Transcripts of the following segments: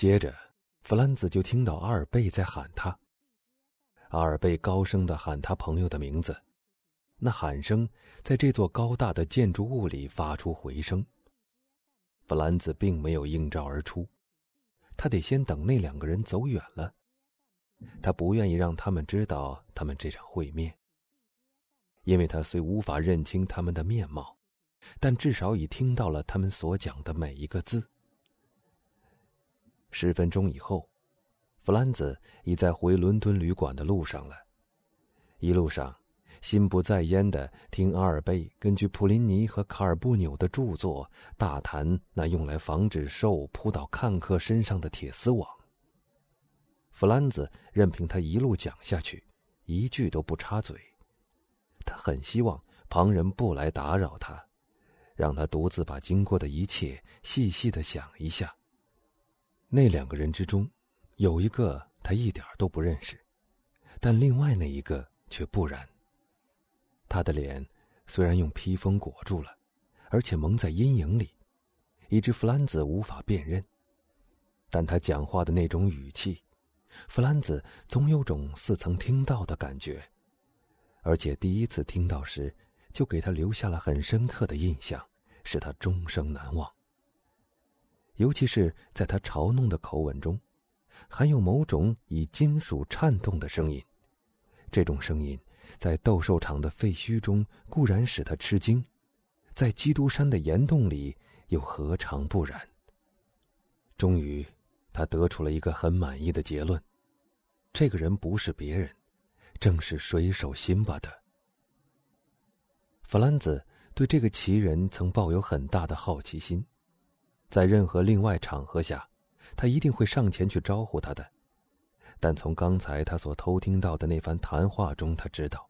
接着，弗兰兹就听到阿尔贝在喊他。阿尔贝高声的喊他朋友的名字，那喊声在这座高大的建筑物里发出回声。弗兰兹并没有应召而出，他得先等那两个人走远了。他不愿意让他们知道他们这场会面，因为他虽无法认清他们的面貌，但至少已听到了他们所讲的每一个字。十分钟以后，弗兰兹已在回伦敦旅馆的路上了。一路上，心不在焉的听阿尔贝根据普林尼和卡尔布纽的著作大谈那用来防止兽扑到看客身上的铁丝网。弗兰兹任凭他一路讲下去，一句都不插嘴。他很希望旁人不来打扰他，让他独自把经过的一切细细的想一下。那两个人之中，有一个他一点都不认识，但另外那一个却不然。他的脸虽然用披风裹住了，而且蒙在阴影里，以致弗兰兹无法辨认，但他讲话的那种语气，弗兰兹总有种似曾听到的感觉，而且第一次听到时，就给他留下了很深刻的印象，使他终生难忘。尤其是在他嘲弄的口吻中，含有某种以金属颤动的声音。这种声音在斗兽场的废墟中固然使他吃惊，在基督山的岩洞里又何尝不然？终于，他得出了一个很满意的结论：这个人不是别人，正是水手辛巴的。弗兰兹对这个奇人曾抱有很大的好奇心。在任何另外场合下，他一定会上前去招呼他的。但从刚才他所偷听到的那番谈话中，他知道，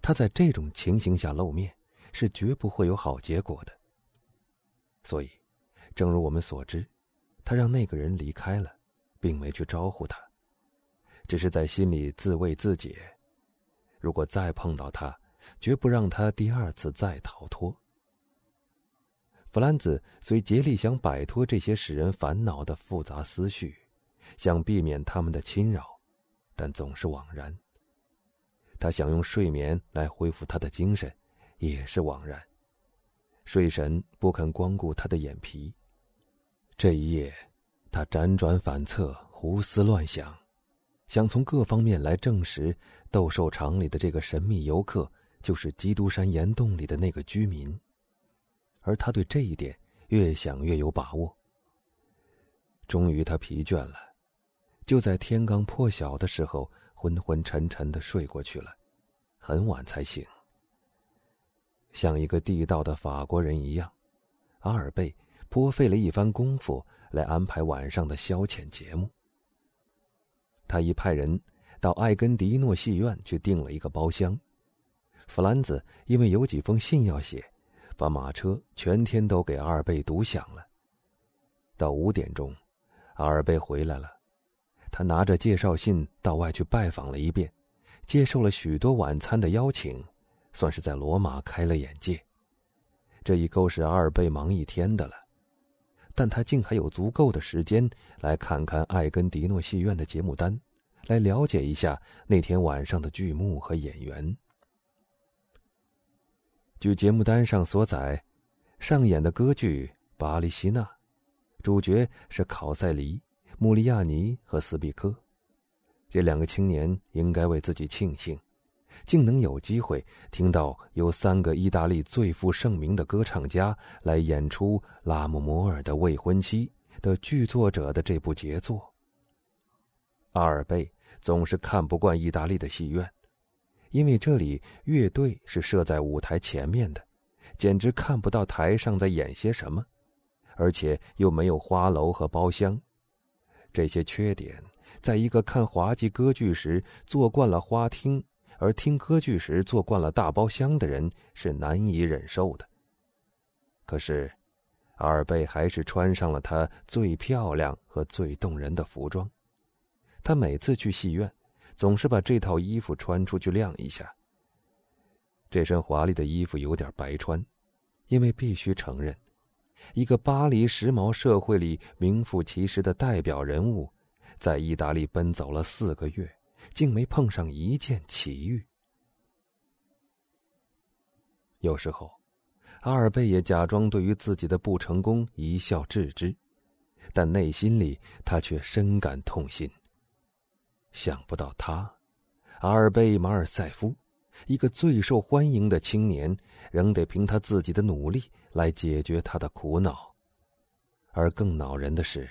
他在这种情形下露面是绝不会有好结果的。所以，正如我们所知，他让那个人离开了，并没去招呼他，只是在心里自慰自解：如果再碰到他，绝不让他第二次再逃脱。弗兰兹虽竭力想摆脱这些使人烦恼的复杂思绪，想避免他们的侵扰，但总是枉然。他想用睡眠来恢复他的精神，也是枉然。睡神不肯光顾他的眼皮。这一夜，他辗转反侧，胡思乱想，想从各方面来证实斗兽场里的这个神秘游客就是基督山岩洞里的那个居民。而他对这一点越想越有把握。终于，他疲倦了，就在天刚破晓的时候，昏昏沉沉的睡过去了，很晚才醒。像一个地道的法国人一样，阿尔贝颇费了一番功夫来安排晚上的消遣节目。他已派人到艾根迪诺戏院去订了一个包厢。弗兰兹因为有几封信要写。把马车全天都给阿尔贝堵响了。到五点钟，阿尔贝回来了，他拿着介绍信到外去拜访了一遍，接受了许多晚餐的邀请，算是在罗马开了眼界。这已够使阿尔贝忙一天的了，但他竟还有足够的时间来看看艾根迪诺戏院的节目单，来了解一下那天晚上的剧目和演员。据节目单上所载，上演的歌剧《巴黎西娜》，主角是考塞里、穆利亚尼和斯比科。这两个青年应该为自己庆幸，竟能有机会听到由三个意大利最负盛名的歌唱家来演出《拉姆摩尔的未婚妻》的剧作者的这部杰作。阿尔贝总是看不惯意大利的戏院。因为这里乐队是设在舞台前面的，简直看不到台上在演些什么，而且又没有花楼和包厢，这些缺点，在一个看滑稽歌剧时坐惯了花厅，而听歌剧时坐惯了大包厢的人是难以忍受的。可是，阿尔贝还是穿上了他最漂亮和最动人的服装，他每次去戏院。总是把这套衣服穿出去晾一下。这身华丽的衣服有点白穿，因为必须承认，一个巴黎时髦社会里名副其实的代表人物，在意大利奔走了四个月，竟没碰上一件奇遇。有时候，阿尔贝也假装对于自己的不成功一笑置之，但内心里他却深感痛心。想不到他，阿尔贝·马尔塞夫。一个最受欢迎的青年，仍得凭他自己的努力来解决他的苦恼。而更恼人的是，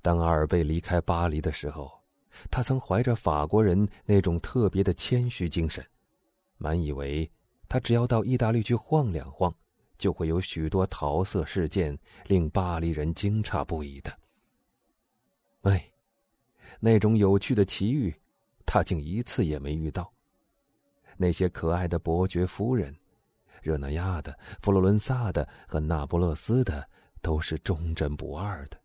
当阿尔贝离开巴黎的时候，他曾怀着法国人那种特别的谦虚精神，满以为他只要到意大利去晃两晃，就会有许多桃色事件令巴黎人惊诧不已的。哎，那种有趣的奇遇，他竟一次也没遇到。那些可爱的伯爵夫人，热那亚的、佛罗伦萨的和那不勒斯的，都是忠贞不二的。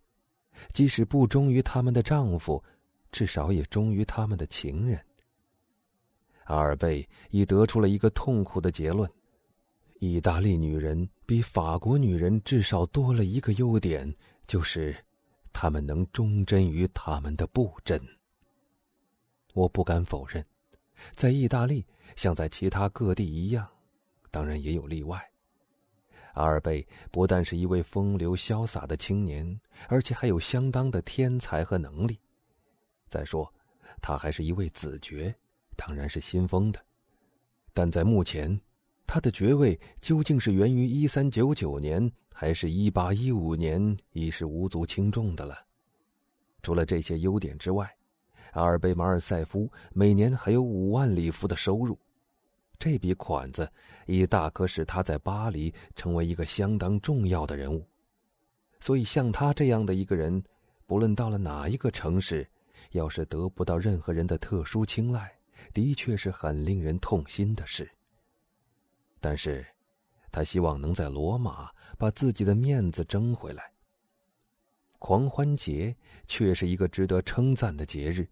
即使不忠于他们的丈夫，至少也忠于他们的情人。阿尔贝已得出了一个痛苦的结论：意大利女人比法国女人至少多了一个优点，就是他们能忠贞于他们的不贞。我不敢否认。在意大利，像在其他各地一样，当然也有例外。阿尔贝不但是一位风流潇洒的青年，而且还有相当的天才和能力。再说，他还是一位子爵，当然是新封的。但在目前，他的爵位究竟是源于一三九九年，还是一八一五年，已是无足轻重的了。除了这些优点之外，阿尔贝·马尔塞夫每年还有五万里弗的收入，这笔款子已大可使他在巴黎成为一个相当重要的人物。所以，像他这样的一个人，不论到了哪一个城市，要是得不到任何人的特殊青睐，的确是很令人痛心的事。但是，他希望能在罗马把自己的面子争回来。狂欢节却是一个值得称赞的节日。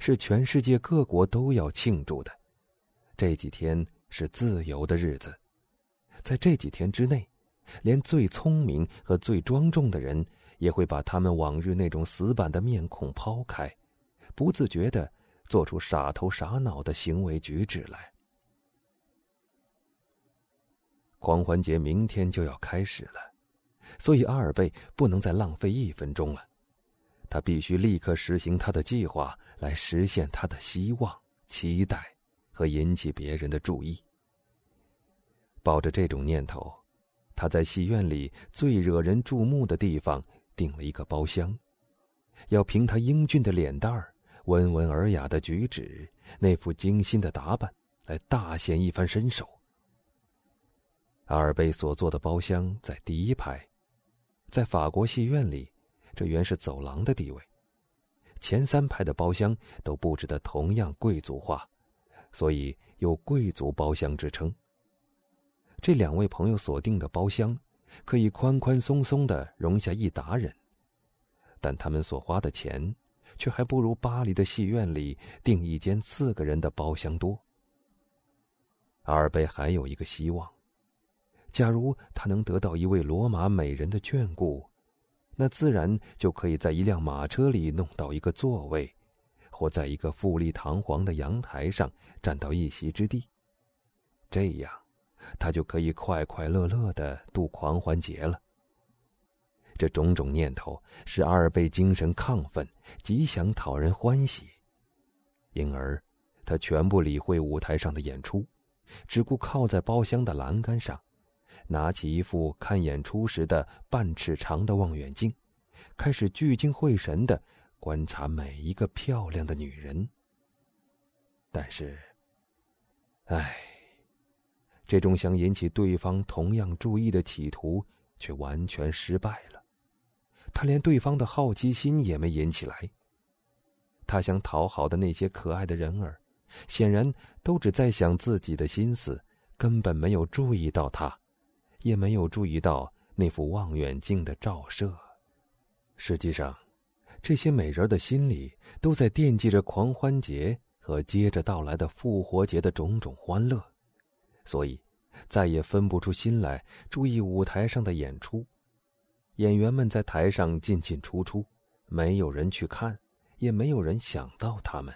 是全世界各国都要庆祝的，这几天是自由的日子，在这几天之内，连最聪明和最庄重的人也会把他们往日那种死板的面孔抛开，不自觉的做出傻头傻脑的行为举止来。狂欢节明天就要开始了，所以阿尔贝不能再浪费一分钟了。他必须立刻实行他的计划，来实现他的希望、期待和引起别人的注意。抱着这种念头，他在戏院里最惹人注目的地方订了一个包厢，要凭他英俊的脸蛋儿、温文尔雅的举止、那副精心的打扮，来大显一番身手。阿尔贝所坐的包厢在第一排，在法国戏院里。这原是走廊的地位，前三排的包厢都布置的同样贵族化，所以有“贵族包厢”之称。这两位朋友所订的包厢，可以宽宽松松的容下一达人，但他们所花的钱，却还不如巴黎的戏院里订一间四个人的包厢多。阿尔贝还有一个希望，假如他能得到一位罗马美人的眷顾。那自然就可以在一辆马车里弄到一个座位，或在一个富丽堂皇的阳台上占到一席之地。这样，他就可以快快乐乐的度狂欢节了。这种种念头使阿尔贝精神亢奋，极想讨人欢喜，因而他全不理会舞台上的演出，只顾靠在包厢的栏杆上。拿起一副看演出时的半尺长的望远镜，开始聚精会神的观察每一个漂亮的女人。但是，唉，这种想引起对方同样注意的企图却完全失败了。他连对方的好奇心也没引起来。他想讨好的那些可爱的人儿，显然都只在想自己的心思，根本没有注意到他。也没有注意到那副望远镜的照射。实际上，这些美人的心里都在惦记着狂欢节和接着到来的复活节的种种欢乐，所以再也分不出心来注意舞台上的演出，演员们在台上进进出出，没有人去看，也没有人想到他们。